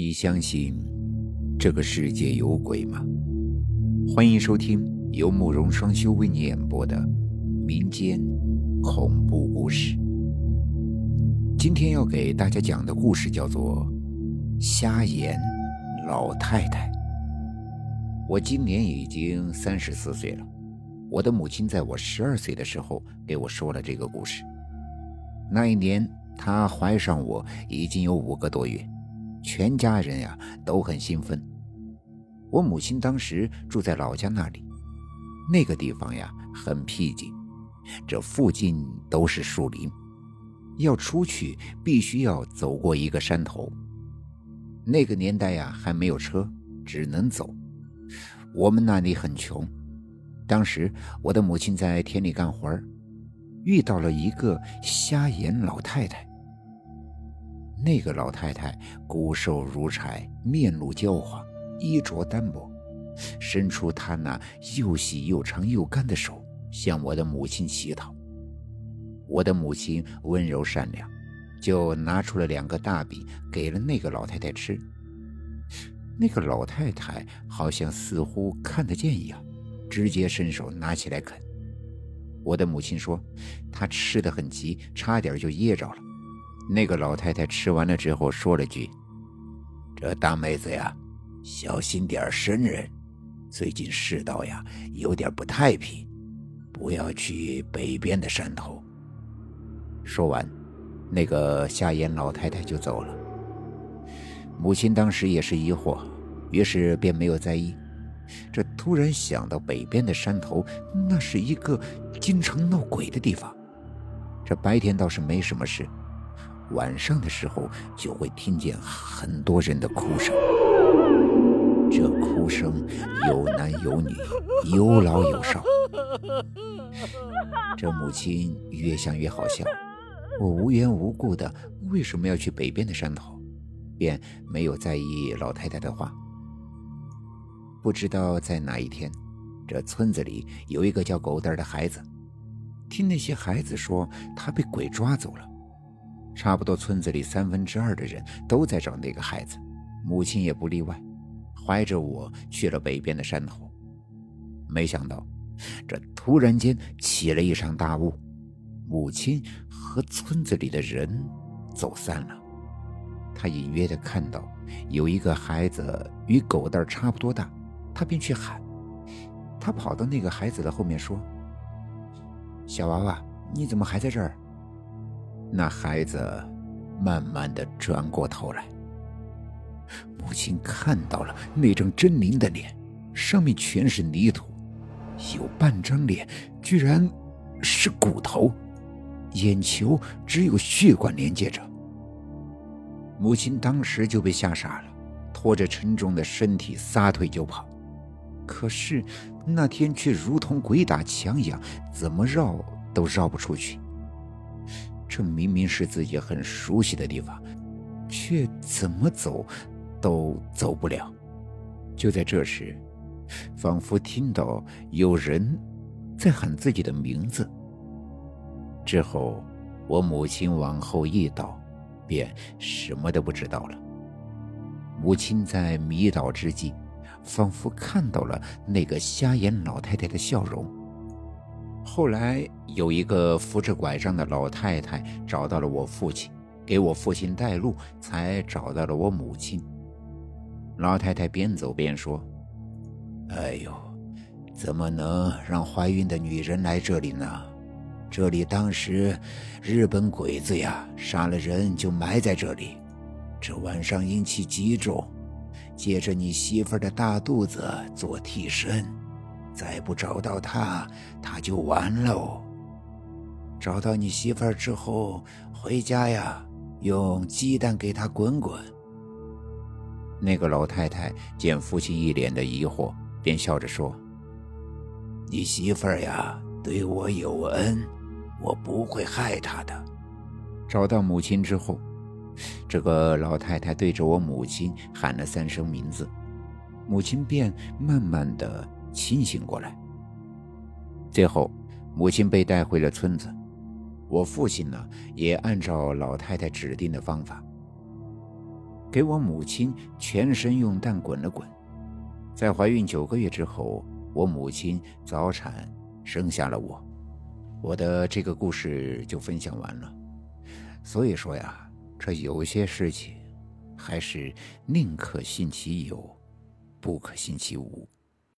你相信这个世界有鬼吗？欢迎收听由慕容双修为你演播的民间恐怖故事。今天要给大家讲的故事叫做《瞎眼老太太》。我今年已经三十四岁了，我的母亲在我十二岁的时候给我说了这个故事。那一年，她怀上我已经有五个多月。全家人呀都很兴奋。我母亲当时住在老家那里，那个地方呀很僻静，这附近都是树林，要出去必须要走过一个山头。那个年代呀还没有车，只能走。我们那里很穷，当时我的母亲在田里干活遇到了一个瞎眼老太太。那个老太太骨瘦如柴，面露焦黄，衣着单薄，伸出她那又细又长又干的手，向我的母亲乞讨。我的母亲温柔善良，就拿出了两个大饼，给了那个老太太吃。那个老太太好像似乎看得见一样，直接伸手拿起来啃。我的母亲说，她吃得很急，差点就噎着了。那个老太太吃完了之后说了句：“这大妹子呀，小心点生人。最近世道呀有点不太平，不要去北边的山头。”说完，那个瞎眼老太太就走了。母亲当时也是疑惑，于是便没有在意。这突然想到北边的山头，那是一个经常闹鬼的地方。这白天倒是没什么事。晚上的时候就会听见很多人的哭声，这哭声有男有女，有老有少。这母亲越想越好笑，我无缘无故的为什么要去北边的山头，便没有在意老太太的话。不知道在哪一天，这村子里有一个叫狗蛋的孩子，听那些孩子说他被鬼抓走了。差不多村子里三分之二的人都在找那个孩子，母亲也不例外，怀着我去了北边的山头。没想到，这突然间起了一场大雾，母亲和村子里的人走散了。他隐约的看到有一个孩子与狗蛋差不多大，他便去喊。他跑到那个孩子的后面说：“小娃娃，你怎么还在这儿？”那孩子慢慢的转过头来，母亲看到了那张狰狞的脸，上面全是泥土，有半张脸居然是骨头，眼球只有血管连接着。母亲当时就被吓傻了，拖着沉重的身体撒腿就跑，可是那天却如同鬼打墙一样，怎么绕都绕不出去。这明明是自己很熟悉的地方，却怎么走都走不了。就在这时，仿佛听到有人在喊自己的名字。之后，我母亲往后一倒，便什么都不知道了。母亲在迷倒之际，仿佛看到了那个瞎眼老太太的笑容。后来有一个扶着拐杖的老太太找到了我父亲，给我父亲带路，才找到了我母亲。老太太边走边说：“哎呦，怎么能让怀孕的女人来这里呢？这里当时日本鬼子呀杀了人就埋在这里，这晚上阴气极重，借着你媳妇的大肚子做替身。”再不找到他，他就完喽。找到你媳妇儿之后，回家呀，用鸡蛋给他滚滚。那个老太太见父亲一脸的疑惑，便笑着说：“你媳妇儿呀，对我有恩，我不会害她的。”找到母亲之后，这个老太太对着我母亲喊了三声名字，母亲便慢慢的。清醒过来。最后，母亲被带回了村子。我父亲呢，也按照老太太指定的方法。给我母亲全身用蛋滚了滚。在怀孕九个月之后，我母亲早产生下了我。我的这个故事就分享完了。所以说呀，这有些事情还是宁可信其有，不可信其无。